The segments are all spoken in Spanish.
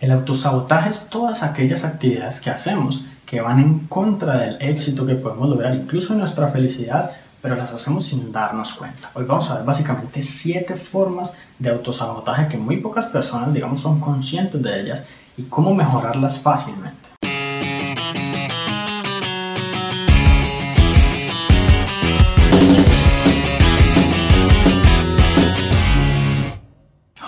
El autosabotaje es todas aquellas actividades que hacemos que van en contra del éxito que podemos lograr, incluso en nuestra felicidad, pero las hacemos sin darnos cuenta. Hoy vamos a ver básicamente siete formas de autosabotaje que muy pocas personas, digamos, son conscientes de ellas y cómo mejorarlas fácilmente.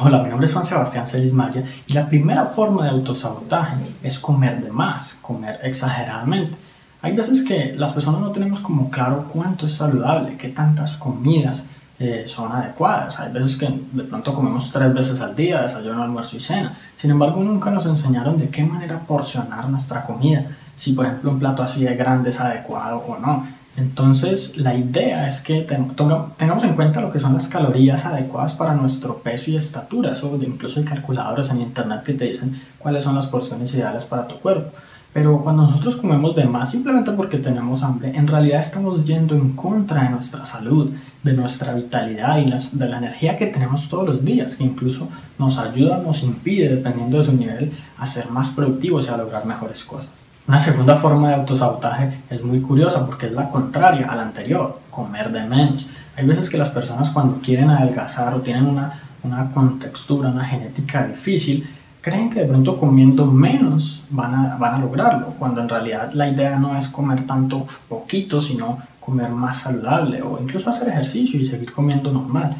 Hola, mi nombre es Juan Sebastián Celis Maya y la primera forma de autosabotaje es comer de más, comer exageradamente. Hay veces que las personas no tenemos como claro cuánto es saludable, qué tantas comidas eh, son adecuadas. Hay veces que de pronto comemos tres veces al día, desayuno, almuerzo y cena. Sin embargo, nunca nos enseñaron de qué manera porcionar nuestra comida, si por ejemplo un plato así de grande es adecuado o no. Entonces, la idea es que tengamos en cuenta lo que son las calorías adecuadas para nuestro peso y estatura. Eso incluso hay calculadores en internet que te dicen cuáles son las porciones ideales para tu cuerpo. Pero cuando nosotros comemos de más simplemente porque tenemos hambre, en realidad estamos yendo en contra de nuestra salud, de nuestra vitalidad y de la energía que tenemos todos los días, que incluso nos ayuda, nos impide, dependiendo de su nivel, a ser más productivos y a lograr mejores cosas. Una segunda forma de autosabotaje es muy curiosa porque es la contraria a la anterior, comer de menos. Hay veces que las personas cuando quieren adelgazar o tienen una, una contextura, una genética difícil, creen que de pronto comiendo menos van a, van a lograrlo, cuando en realidad la idea no es comer tanto poquito, sino comer más saludable o incluso hacer ejercicio y seguir comiendo normal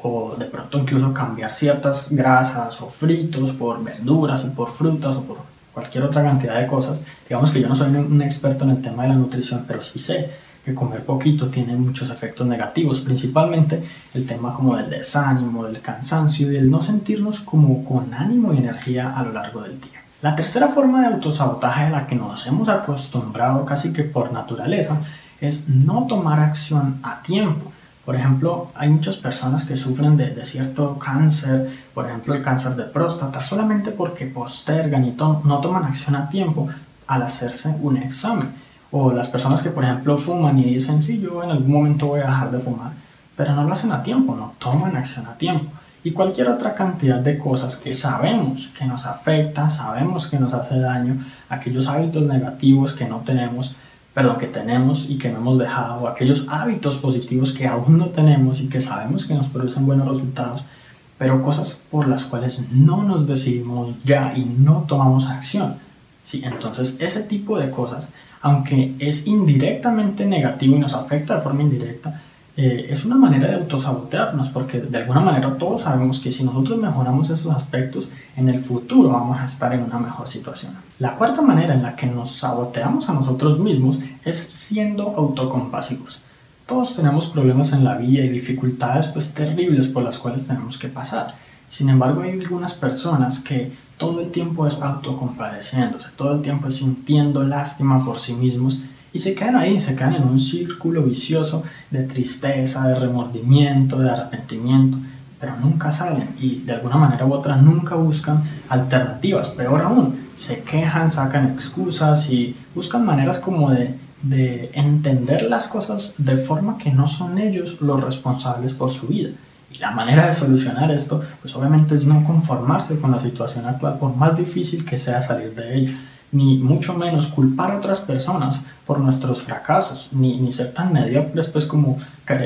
o de pronto incluso cambiar ciertas grasas o fritos por verduras y por frutas o por cualquier otra cantidad de cosas. Digamos que yo no soy un experto en el tema de la nutrición, pero sí sé que comer poquito tiene muchos efectos negativos, principalmente el tema como del desánimo, del cansancio y del no sentirnos como con ánimo y energía a lo largo del día. La tercera forma de autosabotaje a la que nos hemos acostumbrado casi que por naturaleza es no tomar acción a tiempo. Por ejemplo, hay muchas personas que sufren de, cierto cáncer, por ejemplo el cáncer de próstata, solamente porque postergan y no toman acción a tiempo al hacerse un examen. O las personas que, por ejemplo, fuman y dicen, sí, yo en algún momento voy a dejar de fumar, pero no lo hacen a tiempo, no toman acción a tiempo. Y cualquier otra cantidad de cosas que sabemos que nos afecta, sabemos que nos hace daño, aquellos hábitos negativos que no tenemos, pero que tenemos y que no hemos dejado, aquellos hábitos positivos que aún no tenemos y que sabemos que nos producen buenos resultados, pero cosas por las cuales no nos decidimos ya y no tomamos acción. Sí, entonces ese tipo de cosas, aunque es indirectamente negativo y nos afecta de forma indirecta, eh, es una manera de autosabotearnos, porque de alguna manera todos sabemos que si nosotros mejoramos esos aspectos, en el futuro vamos a estar en una mejor situación. La cuarta manera en la que nos saboteamos a nosotros mismos es siendo autocompasivos. Todos tenemos problemas en la vida y dificultades pues terribles por las cuales tenemos que pasar. Sin embargo, hay algunas personas que todo el tiempo es autocompadeciéndose, todo el tiempo es sintiendo lástima por sí mismos y se quedan ahí, se quedan en un círculo vicioso de tristeza, de remordimiento, de arrepentimiento, pero nunca salen y de alguna manera u otra nunca buscan alternativas. Peor aún, se quejan, sacan excusas y buscan maneras como de, de entender las cosas de forma que no son ellos los responsables por su vida. Y la manera de solucionar esto, pues obviamente es no conformarse con la situación actual, por más difícil que sea salir de ella ni mucho menos culpar a otras personas por nuestros fracasos, ni, ni ser tan mediocres pues como,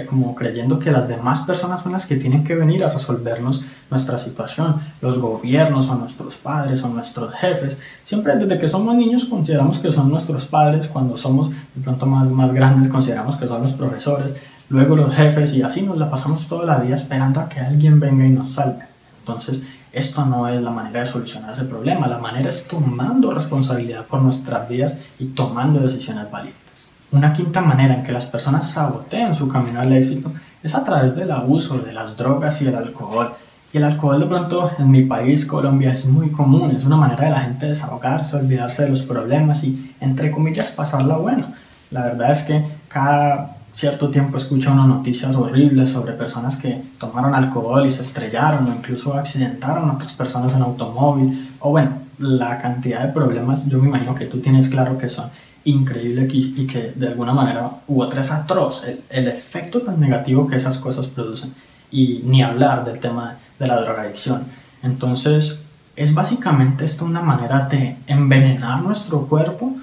como creyendo que las demás personas son las que tienen que venir a resolvernos nuestra situación, los gobiernos o nuestros padres o nuestros jefes. Siempre desde que somos niños consideramos que son nuestros padres, cuando somos de pronto más, más grandes consideramos que son los profesores, luego los jefes y así nos la pasamos toda la vida esperando a que alguien venga y nos salve. Entonces, esto no es la manera de solucionar ese problema. La manera es tomando responsabilidad por nuestras vidas y tomando decisiones valientes. Una quinta manera en que las personas sabotean su camino al éxito es a través del abuso de las drogas y el alcohol. Y el alcohol de pronto en mi país, Colombia, es muy común. Es una manera de la gente desahogarse, olvidarse de los problemas y, entre comillas, pasarla bueno. La verdad es que cada cierto tiempo escucho unas noticias horribles sobre personas que tomaron alcohol y se estrellaron o incluso accidentaron a otras personas en automóvil. O bueno, la cantidad de problemas, yo me imagino que tú tienes claro que son increíbles y que de alguna manera u otra es atroz el, el efecto tan negativo que esas cosas producen. Y ni hablar del tema de la drogadicción. Entonces, es básicamente esta una manera de envenenar nuestro cuerpo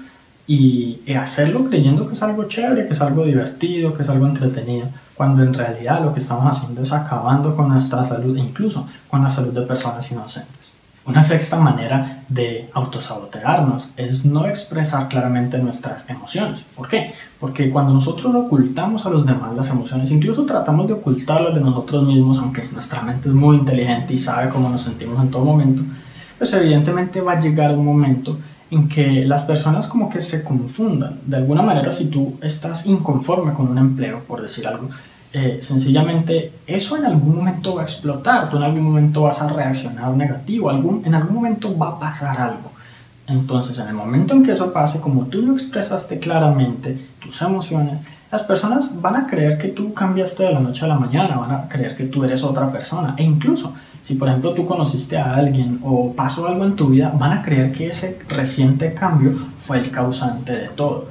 y, hacerlo creyendo que es algo chévere, que es algo divertido, que es algo entretenido, cuando en realidad lo que estamos haciendo es acabando con nuestra salud e incluso con la salud de personas inocentes. Una sexta manera de autosabotearnos es no expresar claramente nuestras emociones. ¿Por qué? Porque cuando nosotros ocultamos a los demás las emociones, incluso tratamos de ocultarlas de nosotros mismos, aunque nuestra mente es muy inteligente y sabe cómo nos sentimos en todo momento, pues evidentemente va a llegar un momento en que las personas como que se confundan. De alguna manera, si tú estás inconforme con un empleo, por decir algo, eh, sencillamente eso en algún momento va a explotar, tú en algún momento vas a reaccionar negativo, algún, en algún momento va a pasar algo. Entonces, en el momento en que eso pase, como tú lo expresaste claramente, tus emociones, las personas van a creer que tú cambiaste de la noche a la mañana, van a creer que tú eres otra persona. E incluso, si por ejemplo tú conociste a alguien o pasó algo en tu vida, van a creer que ese reciente cambio fue el causante de todo.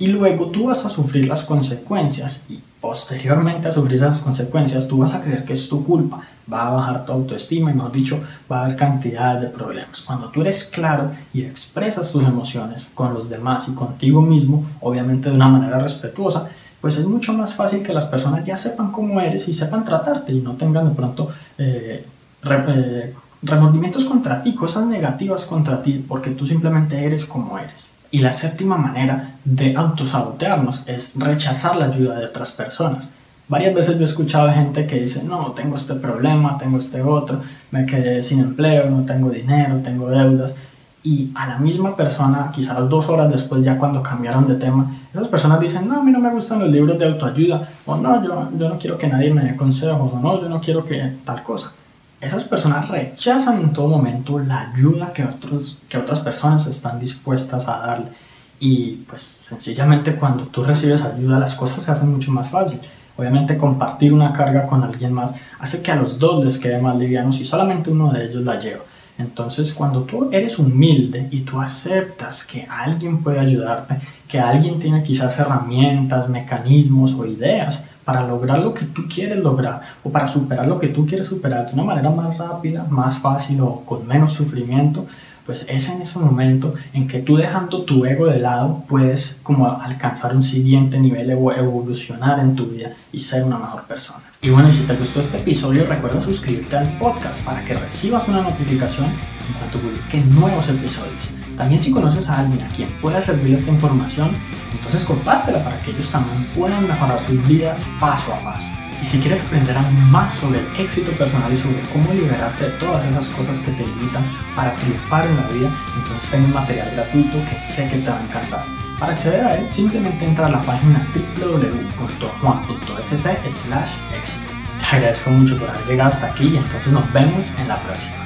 Y luego tú vas a sufrir las consecuencias posteriormente a sufrir esas consecuencias tú vas a creer que es tu culpa, va a bajar tu autoestima y mejor dicho va a haber cantidad de problemas. Cuando tú eres claro y expresas tus emociones con los demás y contigo mismo, obviamente de una manera respetuosa, pues es mucho más fácil que las personas ya sepan cómo eres y sepan tratarte y no tengan de pronto eh, eh, remordimientos contra ti, cosas negativas contra ti, porque tú simplemente eres como eres. Y la séptima manera de autosabotearnos es rechazar la ayuda de otras personas. Varias veces yo he escuchado gente que dice, no, tengo este problema, tengo este otro, me quedé sin empleo, no tengo dinero, tengo deudas. Y a la misma persona, quizás dos horas después, ya cuando cambiaron de tema, esas personas dicen, no, a mí no me gustan los libros de autoayuda, o no, yo, yo no quiero que nadie me dé consejos, o no, yo no quiero que tal cosa esas personas rechazan en todo momento la ayuda que, otros, que otras personas están dispuestas a darle. Y pues sencillamente cuando tú recibes ayuda las cosas se hacen mucho más fácil. Obviamente compartir una carga con alguien más hace que a los dos les quede más livianos y solamente uno de ellos la lleva. Entonces cuando tú eres humilde y tú aceptas que alguien puede ayudarte, que alguien tiene quizás herramientas, mecanismos o ideas para lograr lo que tú quieres lograr o para superar lo que tú quieres superar de una manera más rápida, más fácil o con menos sufrimiento, pues es en ese momento en que tú dejando tu ego de lado puedes como alcanzar un siguiente nivel o evolucionar en tu vida y ser una mejor persona. Y bueno, si te gustó este episodio, recuerda suscribirte al podcast para que recibas una notificación en cuanto publique nuevos episodios. También si conoces a alguien a quien pueda servir esta información, entonces compártela para que ellos también puedan mejorar sus vidas paso a paso. Y si quieres aprender aún más sobre el éxito personal y sobre cómo liberarte de todas esas cosas que te limitan para triunfar en la vida, entonces tengo un material gratuito que sé que te va a encantar. Para acceder a él, simplemente entra a la página www.juan.sc éxito. Te agradezco mucho por haber llegado hasta aquí y entonces nos vemos en la próxima.